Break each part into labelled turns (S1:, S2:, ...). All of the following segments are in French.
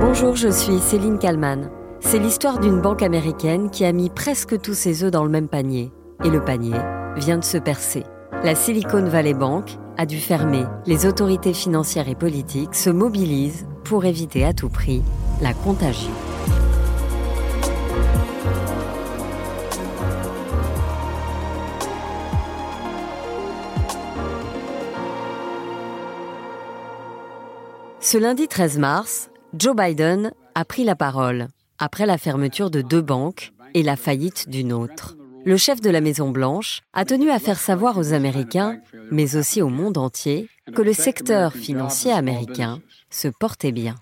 S1: Bonjour, je suis Céline Kalman. C'est l'histoire d'une banque américaine qui a mis presque tous ses œufs dans le même panier. Et le panier vient de se percer. La Silicon Valley Bank a dû fermer. Les autorités financières et politiques se mobilisent pour éviter à tout prix la contagion. Ce lundi 13 mars, Joe Biden a pris la parole après la fermeture de deux banques et la faillite d'une autre. Le chef de la Maison-Blanche a tenu à faire savoir aux Américains, mais aussi au monde entier, que le secteur financier américain se portait bien.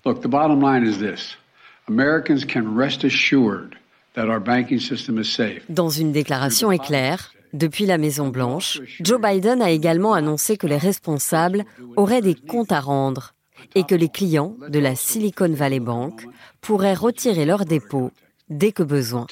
S1: Dans une déclaration éclair, depuis la Maison-Blanche, Joe Biden a également annoncé que les responsables auraient des comptes à rendre et que les clients de la Silicon Valley Bank pourraient retirer leurs dépôts dès que besoin.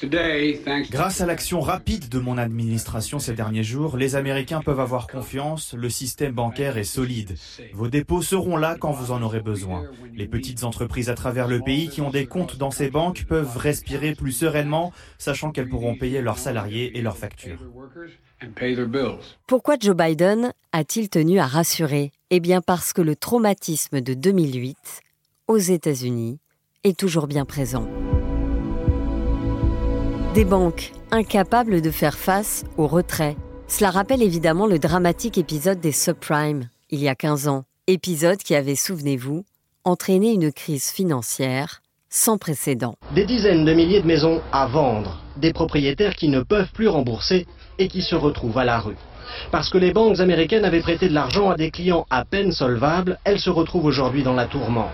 S2: Grâce à l'action rapide de mon administration ces derniers jours, les Américains peuvent avoir confiance, le système bancaire est solide. Vos dépôts seront là quand vous en aurez besoin. Les petites entreprises à travers le pays qui ont des comptes dans ces banques peuvent respirer plus sereinement, sachant qu'elles pourront payer leurs salariés et leurs factures.
S1: Pourquoi Joe Biden a-t-il tenu à rassurer? Eh bien parce que le traumatisme de 2008 aux États-Unis est toujours bien présent. Des banques incapables de faire face au retrait. Cela rappelle évidemment le dramatique épisode des subprimes, il y a 15 ans. Épisode qui avait, souvenez-vous, entraîné une crise financière sans précédent.
S3: Des dizaines de milliers de maisons à vendre, des propriétaires qui ne peuvent plus rembourser et qui se retrouvent à la rue. Parce que les banques américaines avaient prêté de l'argent à des clients à peine solvables, elles se retrouvent aujourd'hui dans la tourmente.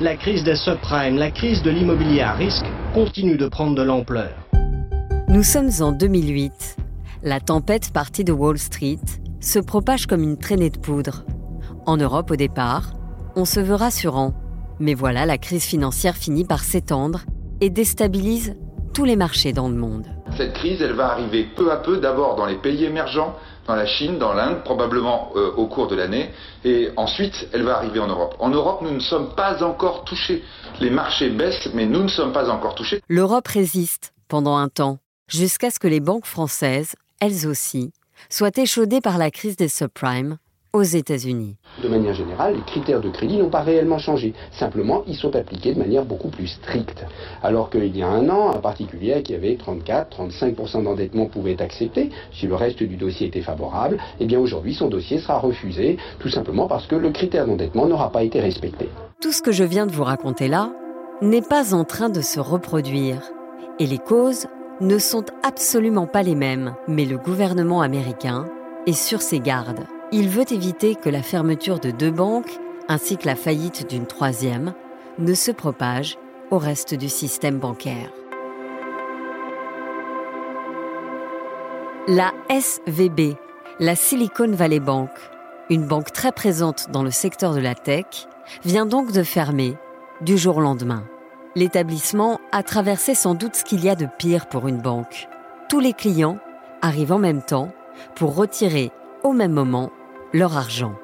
S3: La crise des subprimes, la crise de l'immobilier à risque, continue de prendre de l'ampleur.
S1: Nous sommes en 2008. La tempête partie de Wall Street se propage comme une traînée de poudre. En Europe au départ, on se veut rassurant. Mais voilà, la crise financière finit par s'étendre et déstabilise tous les marchés dans le monde.
S4: Cette crise, elle va arriver peu à peu, d'abord dans les pays émergents, dans la Chine, dans l'Inde, probablement euh, au cours de l'année, et ensuite elle va arriver en Europe. En Europe, nous ne sommes pas encore touchés. Les marchés baissent, mais nous ne sommes pas encore touchés.
S1: L'Europe résiste pendant un temps jusqu'à ce que les banques françaises, elles aussi, soient échaudées par la crise des subprimes aux États-Unis.
S5: De manière générale, les critères de crédit n'ont pas réellement changé. Simplement, ils sont appliqués de manière beaucoup plus stricte. Alors qu'il y a un an, un particulier qui avait 34-35% d'endettement pouvait être accepté, si le reste du dossier était favorable, eh bien aujourd'hui, son dossier sera refusé, tout simplement parce que le critère d'endettement n'aura pas été respecté.
S1: Tout ce que je viens de vous raconter là n'est pas en train de se reproduire. Et les causes ne sont absolument pas les mêmes, mais le gouvernement américain est sur ses gardes. Il veut éviter que la fermeture de deux banques, ainsi que la faillite d'une troisième, ne se propage au reste du système bancaire. La SVB, la Silicon Valley Bank, une banque très présente dans le secteur de la tech, vient donc de fermer du jour au lendemain. L'établissement a traversé sans doute ce qu'il y a de pire pour une banque. Tous les clients arrivent en même temps pour retirer au même moment leur argent.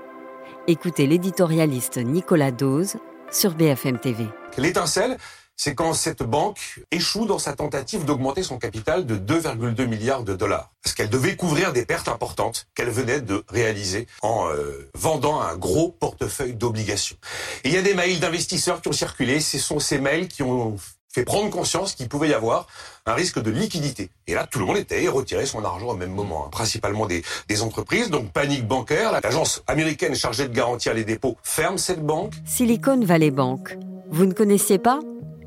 S1: Écoutez l'éditorialiste Nicolas Dose sur BFM TV.
S6: L'étincelle, c'est quand cette banque échoue dans sa tentative d'augmenter son capital de 2,2 milliards de dollars. Parce qu'elle devait couvrir des pertes importantes qu'elle venait de réaliser en euh, vendant un gros portefeuille d'obligations. Et il y a des mails d'investisseurs qui ont circulé. Ce sont ces mails qui ont fait prendre conscience qu'il pouvait y avoir un risque de liquidité. Et là, tout le monde était et retirait son argent au même moment, hein. principalement des, des entreprises. Donc, panique bancaire. L'agence américaine chargée de garantir les dépôts ferme cette banque.
S1: Silicon Valley Bank. Vous ne connaissiez pas?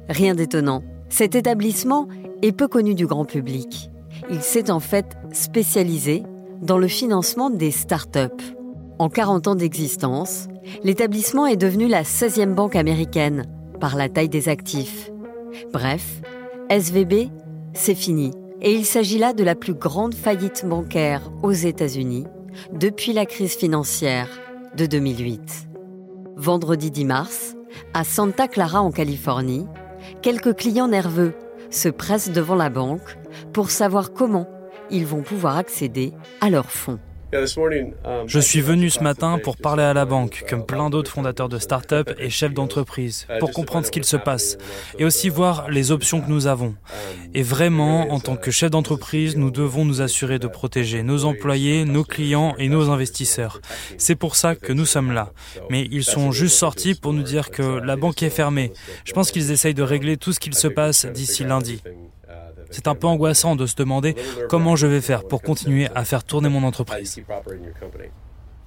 S1: Rien d'étonnant. Cet établissement est peu connu du grand public. Il s'est en fait spécialisé dans le financement des start-up. En 40 ans d'existence, l'établissement est devenu la 16e banque américaine par la taille des actifs. Bref, SVB, c'est fini. Et il s'agit là de la plus grande faillite bancaire aux États-Unis depuis la crise financière de 2008. Vendredi 10 mars, à Santa Clara en Californie, quelques clients nerveux se pressent devant la banque pour savoir comment ils vont pouvoir accéder à leurs fonds.
S7: Je suis venu ce matin pour parler à la banque, comme plein d'autres fondateurs de start-up et chefs d'entreprise, pour comprendre ce qu'il se passe et aussi voir les options que nous avons. Et vraiment, en tant que chef d'entreprise, nous devons nous assurer de protéger nos employés, nos clients et nos investisseurs. C'est pour ça que nous sommes là. Mais ils sont juste sortis pour nous dire que la banque est fermée. Je pense qu'ils essayent de régler tout ce qu'il se passe d'ici lundi. C'est un peu angoissant de se demander comment je vais faire pour continuer à faire tourner mon entreprise.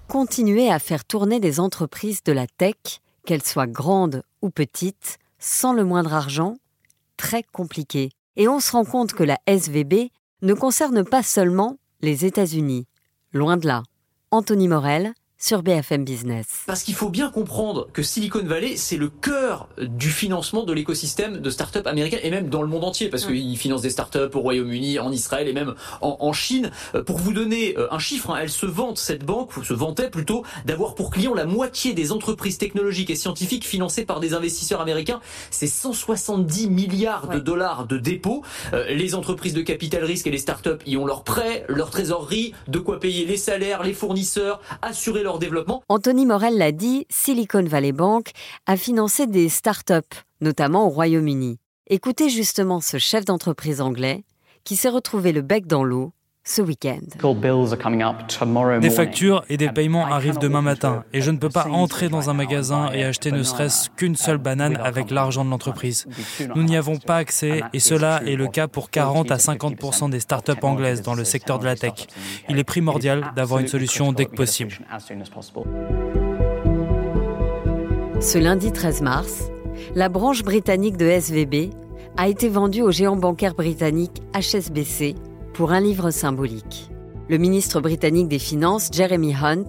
S1: Continuer à faire tourner des entreprises de la tech, qu'elles soient grandes ou petites, sans le moindre argent, très compliqué. Et on se rend compte que la SVB ne concerne pas seulement les États-Unis. Loin de là. Anthony Morel, sur BFM Business.
S8: Parce qu'il faut bien comprendre que Silicon Valley, c'est le cœur du financement de l'écosystème de start-up et même dans le monde entier, parce qu'ils financent des start-up au Royaume-Uni, en Israël et même en, Chine. Euh, pour vous donner euh, un chiffre, hein, elle se vante, cette banque, ou se vantait plutôt, d'avoir pour client la moitié des entreprises technologiques et scientifiques financées par des investisseurs américains. C'est 170 milliards de dollars de dépôts. Euh, les entreprises de capital risque et les start-up y ont leurs prêts, leur trésorerie, de quoi payer les salaires, les fournisseurs, assurer leur
S1: Anthony Morel l'a dit, Silicon Valley Bank a financé des start-up, notamment au Royaume-Uni. Écoutez justement ce chef d'entreprise anglais qui s'est retrouvé le bec dans l'eau ce week-end.
S7: Des factures et des paiements arrivent demain matin et je ne peux pas entrer dans un magasin et acheter ne serait-ce qu'une seule banane avec l'argent de l'entreprise. Nous n'y avons pas accès et cela est le cas pour 40 à 50% des startups anglaises dans le secteur de la tech. Il est primordial d'avoir une solution dès que possible.
S1: Ce lundi 13 mars, la branche britannique de SVB a été vendue au géant bancaire britannique HSBC pour un livre symbolique. Le ministre britannique des Finances, Jeremy Hunt,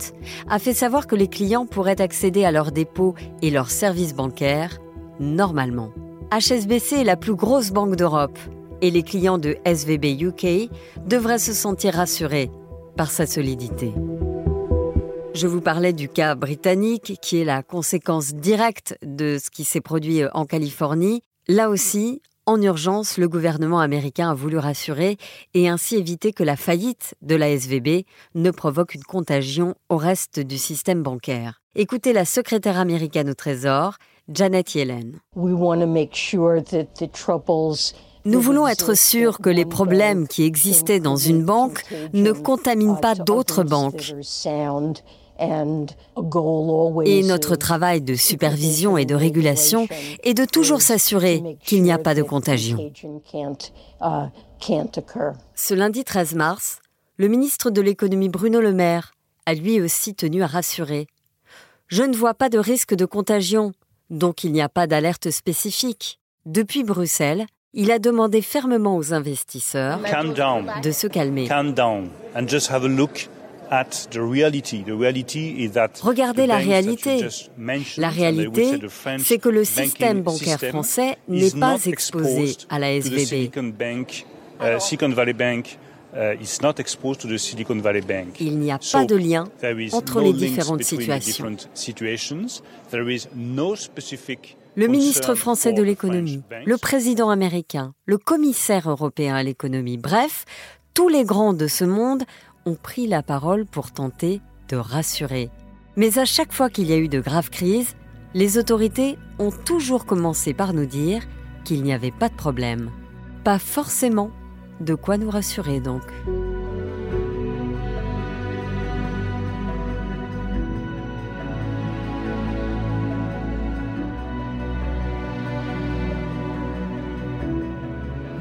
S1: a fait savoir que les clients pourraient accéder à leurs dépôts et leurs services bancaires normalement. HSBC est la plus grosse banque d'Europe et les clients de SVB UK devraient se sentir rassurés par sa solidité. Je vous parlais du cas britannique qui est la conséquence directe de ce qui s'est produit en Californie. Là aussi, en urgence, le gouvernement américain a voulu rassurer et ainsi éviter que la faillite de la SVB ne provoque une contagion au reste du système bancaire. Écoutez la secrétaire américaine au Trésor, Janet Yellen. Nous voulons être sûrs que les problèmes qui existaient dans une banque ne contaminent pas d'autres banques. Et notre travail de supervision et de régulation est de toujours s'assurer qu'il n'y a pas de contagion. Uh, Ce lundi 13 mars, le ministre de l'économie Bruno Le Maire a lui aussi tenu à rassurer. Je ne vois pas de risque de contagion, donc il n'y a pas d'alerte spécifique. Depuis Bruxelles, il a demandé fermement aux investisseurs de se calmer. Regardez la réalité. La réalité, c'est que le système bancaire français n'est pas exposé à la SVB. Uh, uh, Il n'y a pas de lien entre les différentes situations. Le ministre français de l'économie, le président américain, le commissaire européen à l'économie, bref, tous les grands de ce monde ont pris la parole pour tenter de rassurer. Mais à chaque fois qu'il y a eu de graves crises, les autorités ont toujours commencé par nous dire qu'il n'y avait pas de problème. Pas forcément de quoi nous rassurer donc.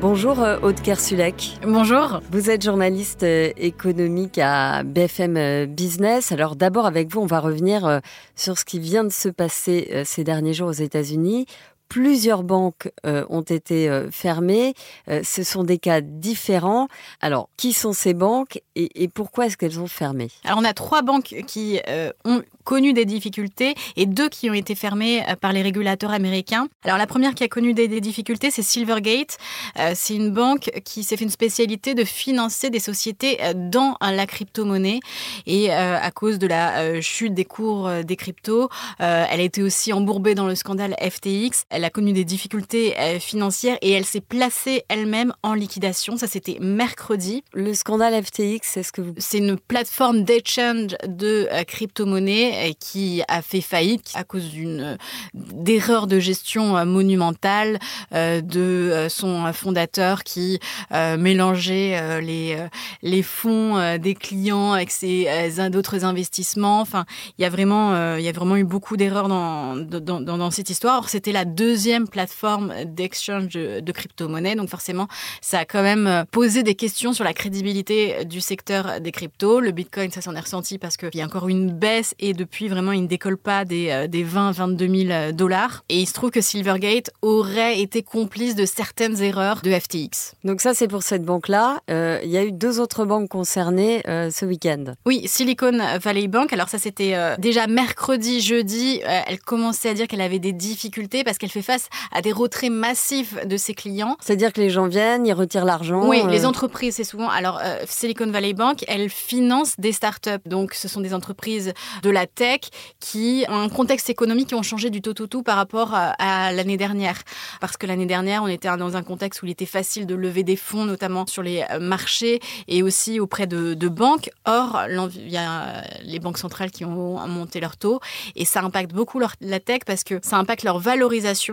S1: Bonjour euh, Aude Kersulek.
S9: Bonjour.
S1: Vous êtes journaliste euh, économique à BFM euh, Business. Alors d'abord avec vous, on va revenir sur ce qui vient de se passer ces derniers jours aux États-Unis. Plusieurs banques ont été fermées. ce sont des cas différents. Alors, qui sont ces banques et, pourquoi est-ce qu'elles ont fermé?
S9: Alors, on a trois banques qui ont connu des difficultés et deux qui ont été fermées euh, par les régulateurs américains. Alors la première qui a connu des, difficultés, c'est Silvergate. Euh, c'est une banque qui s'est fait une spécialité de financer des sociétés euh, dans la crypto-monnaie et à cause de la chute des cours des cryptos, elle a été aussi embourbée dans le scandale FTX. Elle a connu des difficultés financières et elle s'est placée elle-même en liquidation. Ça, c'était mercredi.
S1: Le scandale FTX, c'est ce que vous...
S9: C'est une plateforme d'échange de crypto-monnaies qui a fait faillite à cause d'une d'erreur de gestion monumentale de son fondateur qui mélangeait les, les fonds des clients avec ses d'autres investissements. Enfin, il y a vraiment, il y a vraiment eu beaucoup d'erreurs dans, dans, dans, cette histoire. C'était la deuxième plateforme d'exchange de, de crypto-monnaies, donc forcément, ça a quand même posé des questions sur la crédibilité du secteur des cryptos. Le Bitcoin, ça s'en est ressenti parce qu'il y a encore une baisse et depuis, vraiment, il ne décolle pas des, des 20, 22 000 dollars. Et il se trouve que Silvergate aurait été complice de certaines erreurs de FTX.
S1: Donc ça, c'est pour cette banque-là. Euh, il y a eu deux autres banques concernées euh, ce week-end.
S9: Oui, Silicon Valley Bank. Alors ça, c'était euh, déjà mercredi, jeudi. elle commençait à dire qu'elle avait des difficultés parce qu'elle fait face à des retraits massifs de ses clients.
S1: C'est-à-dire que les gens viennent, ils retirent l'argent.
S9: Oui, les entreprises, c'est souvent. Alors Silicon Valley Bank, elle finance des startups. Donc ce sont des entreprises de la tech qui ont un contexte économique qui ont changé du tout au tout par rapport à l'année dernière. Parce que l'année dernière, on était dans un contexte où il était facile de lever des fonds, notamment sur les marchés et aussi auprès de, de banques. Or, il y a les banques centrales qui ont monté leurs taux et ça impacte beaucoup leur, la tech parce que ça impacte leur valorisation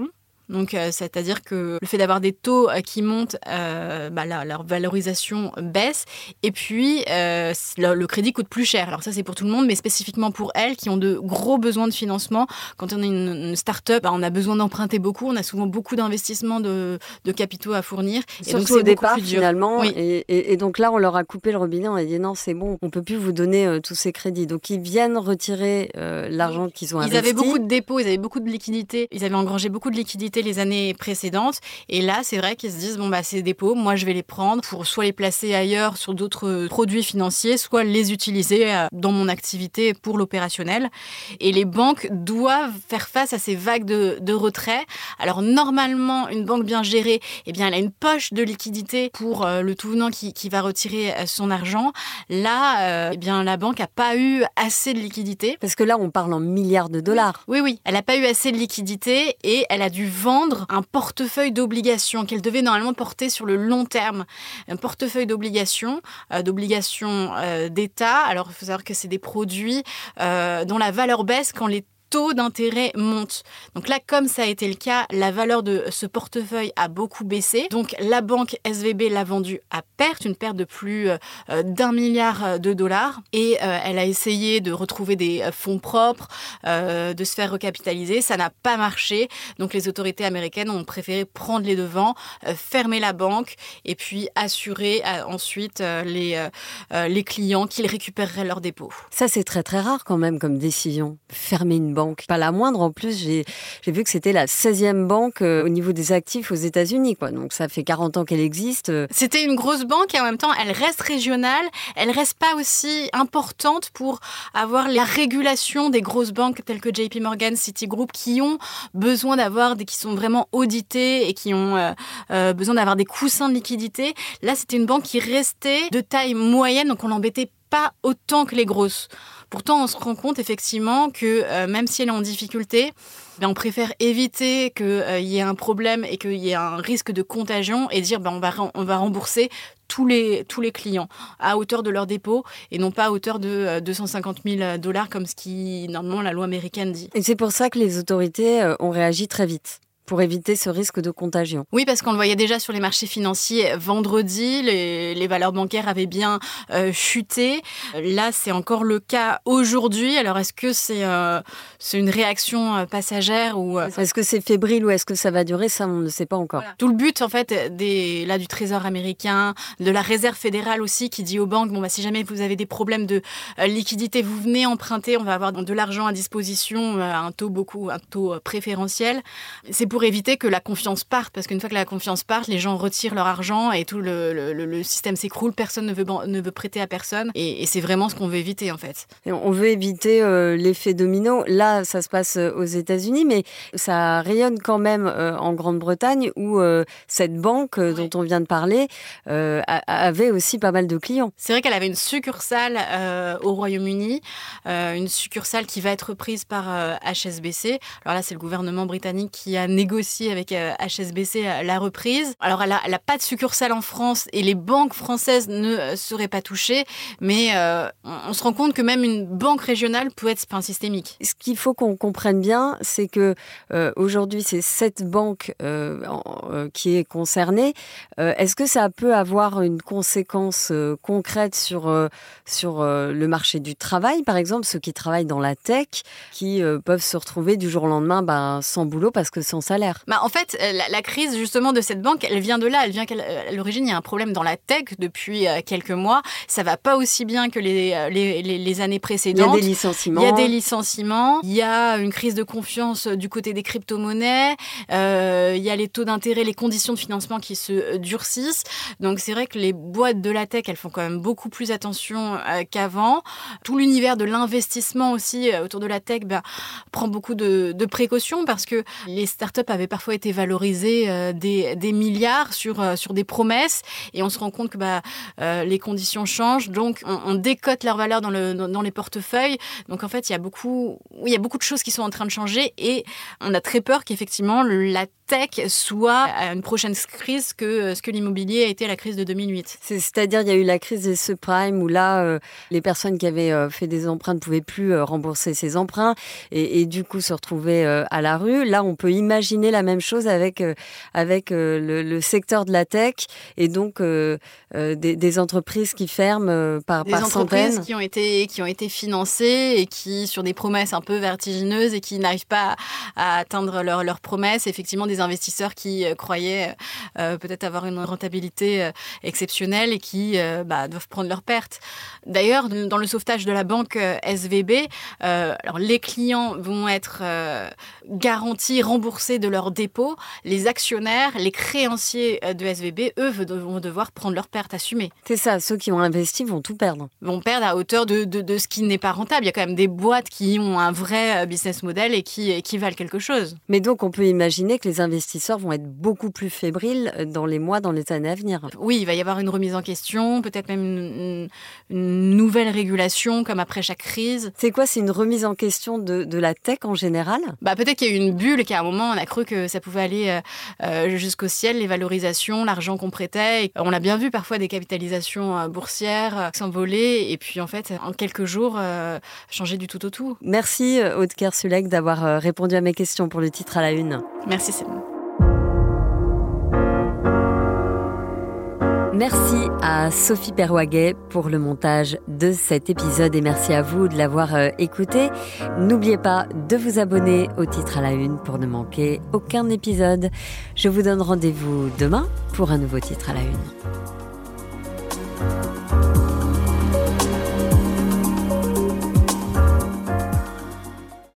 S9: donc, euh, c'est-à-dire que le fait d'avoir des taux euh, qui montent, euh, bah, leur valorisation baisse. Et puis, le, crédit coûte plus cher. Alors ça, c'est pour tout le monde, mais spécifiquement pour elles qui ont de gros besoins de financement. Quand on est une, start-up, bah, on a besoin d'emprunter beaucoup. On a souvent beaucoup d'investissements de, capitaux à fournir.
S1: Et donc, au départ, finalement. Et, donc là, on leur a coupé le robinet. On a dit non, c'est bon, on peut plus vous donner tous ces crédits. Donc, ils viennent retirer l'argent qu'ils ont investi.
S9: Ils avaient beaucoup de dépôts, ils avaient beaucoup de liquidités. Ils avaient engrangé beaucoup de liquidités les années précédentes. Et là, c'est vrai qu'ils se disent, bon, bah, ces dépôts, moi, je vais les prendre pour soit les placer ailleurs sur d'autres produits financiers, soit les utiliser euh, dans mon activité pour l'opérationnel. Et les banques doivent faire face à ces vagues de, de retrait. Alors, normalement, une banque bien gérée, eh bien, elle a une poche de liquidité pour euh, le tout venant qui, qui, va retirer euh, son argent. Là, eh bien, la banque n'a pas eu assez de liquidité.
S1: Parce que là, on parle en milliards de dollars.
S9: Oui, oui. Elle n'a pas eu assez de liquidité et elle a dû vendre un portefeuille d'obligations qu'elle devait normalement porter sur le long terme. Un portefeuille d'obligations, euh, d'obligations euh, d'État. Alors, il faut savoir que c'est des produits euh, dont la valeur baisse quand les taux d'intérêt monte. Donc là, comme ça a été le cas, la valeur de ce portefeuille a beaucoup baissé. Donc la banque SVB l'a vendu à perte, une perte de plus euh, d'un milliard de dollars. Et euh, elle a essayé de retrouver des fonds propres, euh, de se faire recapitaliser. Ça n'a pas marché. Donc les autorités américaines ont préféré prendre les devants, fermer la banque et puis assurer ensuite les clients qu'ils récupéreraient leurs dépôts.
S1: Ça, c'est très très rare quand même comme décision. Fermer une banque pas la moindre. En plus, j'ai vu que c'était la 16e banque euh, au niveau des actifs aux États-Unis. Donc ça fait 40 ans qu'elle existe.
S9: C'était une grosse banque et en même temps, elle reste régionale. Elle reste pas aussi importante pour avoir la régulation des grosses banques telles que JP Morgan, Citigroup, qui ont besoin d'avoir qui sont vraiment auditées et qui ont euh, euh, besoin d'avoir des coussins de liquidité. Là, c'était une banque qui restait de taille moyenne, donc on l'embêtait pas autant que les grosses. Pourtant, on se rend compte effectivement que euh, même si elle est en difficulté, ben, on préfère éviter qu'il euh, y ait un problème et qu'il y ait un risque de contagion et dire ben, on, va, rembourser tous les, tous les clients à hauteur de leur dépôt et non pas à hauteur de 250 euh, 000 dollars comme ce qui, normalement, la loi américaine dit.
S1: Et c'est pour ça que les autorités ont réagi très vite pour éviter ce risque de contagion.
S9: Oui, parce qu'on le voyait déjà sur les marchés financiers vendredi, les, valeurs bancaires avaient bien euh, chuté. Là, c'est encore le cas aujourd'hui. Alors, est-ce que c'est euh, une réaction euh, passagère ou
S1: est-ce que c'est fébrile ou est-ce que ça va durer Ça, on ne sait pas encore.
S9: Tout le but, en fait, des, là, du Trésor américain, de la Réserve fédérale aussi, qui dit aux banques bon, bah, si jamais vous avez des problèmes de liquidité, vous venez emprunter, on va avoir de l'argent à disposition, un taux beaucoup, un taux préférentiel. C'est pour éviter que la confiance parte, parce qu'une fois que la confiance parte, les gens retirent leur argent et tout le, système s'écroule, personne ne veut, ne veut prêter à personne, et, c'est vraiment ce qu'on veut éviter en fait.
S1: on veut éviter euh, l'effet domino. Là, ça se passe euh, aux États-Unis, mais ça rayonne quand même euh, en Grande-Bretagne, où cette banque dont on vient de parler avait aussi pas mal de clients.
S9: C'est vrai qu'elle avait une succursale au Royaume-Uni, une succursale qui va être prise par HSBC. Alors là, c'est le gouvernement britannique qui a avec HSBC la reprise. Alors, elle n'a pas de succursale en France et les banques françaises ne seraient pas touchées, mais on se rend compte que même une banque régionale peut être un systémique.
S1: Ce qu'il faut qu'on comprenne bien, c'est que aujourd'hui, c'est cette banque qui est concernée. Est-ce que ça peut avoir une conséquence concrète sur, sur le marché du travail, par exemple, ceux qui travaillent dans la tech, qui peuvent se retrouver du jour au lendemain ben, sans boulot parce que sans salaire
S9: bah, En fait, la, crise justement de cette banque, elle vient de là. Elle vient qu'à l'origine, il y a un problème dans la tech depuis quelques mois. Ça va pas aussi bien que les, les, les, années précédentes.
S1: Il y a des licenciements.
S9: Il y a des licenciements. Il y a une crise de confiance du côté des crypto-monnaies. il y a les taux d'intérêt, les conditions de financement qui se durcissent. Donc c'est vrai que les boîtes de la tech, elles font quand même beaucoup plus attention qu'avant. Tout l'univers de l'investissement aussi autour de la tech bah, prend beaucoup de, précautions parce que les startups avaient parfois été valorisées euh, des, milliards sur, euh, sur des promesses et on se rend compte que bah, euh, les conditions changent, donc on, décote leur valeur dans, le, dans, les portefeuilles. Donc en fait, il y, a beaucoup, il y a beaucoup de choses qui sont en train de changer et on a très peur qu'effectivement la tech soit à une prochaine crise que ce que l'immobilier a été à la crise de 2008.
S1: C'est-à-dire, il y a eu la crise des subprimes où là, les personnes qui avaient fait des emprunts ne pouvaient plus rembourser ces emprunts et, du coup se retrouver euh, à la rue. Là, on peut imaginer la même chose avec, euh, avec euh, le, secteur de la tech et donc des, entreprises qui ferment par,
S9: des
S1: par
S9: entreprises qui ont été qui ont été financées et qui sur des promesses un peu vertigineuses et qui n'arrivent pas à, atteindre leurs leur promesses. Effectivement, des investisseurs qui croyaient peut-être avoir une rentabilité exceptionnelle et qui bah, doivent prendre leurs pertes. D'ailleurs, dans le sauvetage de la banque SVB, alors les clients vont être euh, garantis, remboursés de leurs dépôts. Les actionnaires, les créanciers euh, de SVB, eux, vont devoir prendre leurs pertes assumées.
S1: C'est ça, ceux qui ont investi vont tout perdre.
S9: Vont perdre à hauteur de, de, ce qui n'est pas rentable. Il y a quand même des boîtes qui ont un vrai euh, business model et qui, qui valent quelque chose.
S1: Mais donc, on peut imaginer que les investisseurs vont être beaucoup plus fébriles dans les mois, dans les années à venir.
S9: Oui, il va y avoir une remise en question, peut-être même une, une nouvelle régulation comme après chaque crise.
S1: C'est quoi? C'est une remise en question de, de la tech en général?
S9: Bah, Peut-être qu'il y a eu une bulle, qu'à un moment, on a cru que ça pouvait aller euh, euh, jusqu'au ciel, les valorisations, l'argent qu'on prêtait. on a bien vu parfois des capitalisations euh, boursières s'envoler et puis en fait, en quelques jours, changer du tout au tout.
S1: Merci Aude Kersulek d'avoir répondu à mes questions pour le titre à la une.
S9: Merci c'est
S1: Merci à Sophie Perwaguet pour le montage de cet épisode et merci à vous de l'avoir euh, écouté. N'oubliez pas de vous abonner au titre à la une pour ne manquer aucun épisode. Je vous donne rendez-vous demain pour un nouveau titre à la une.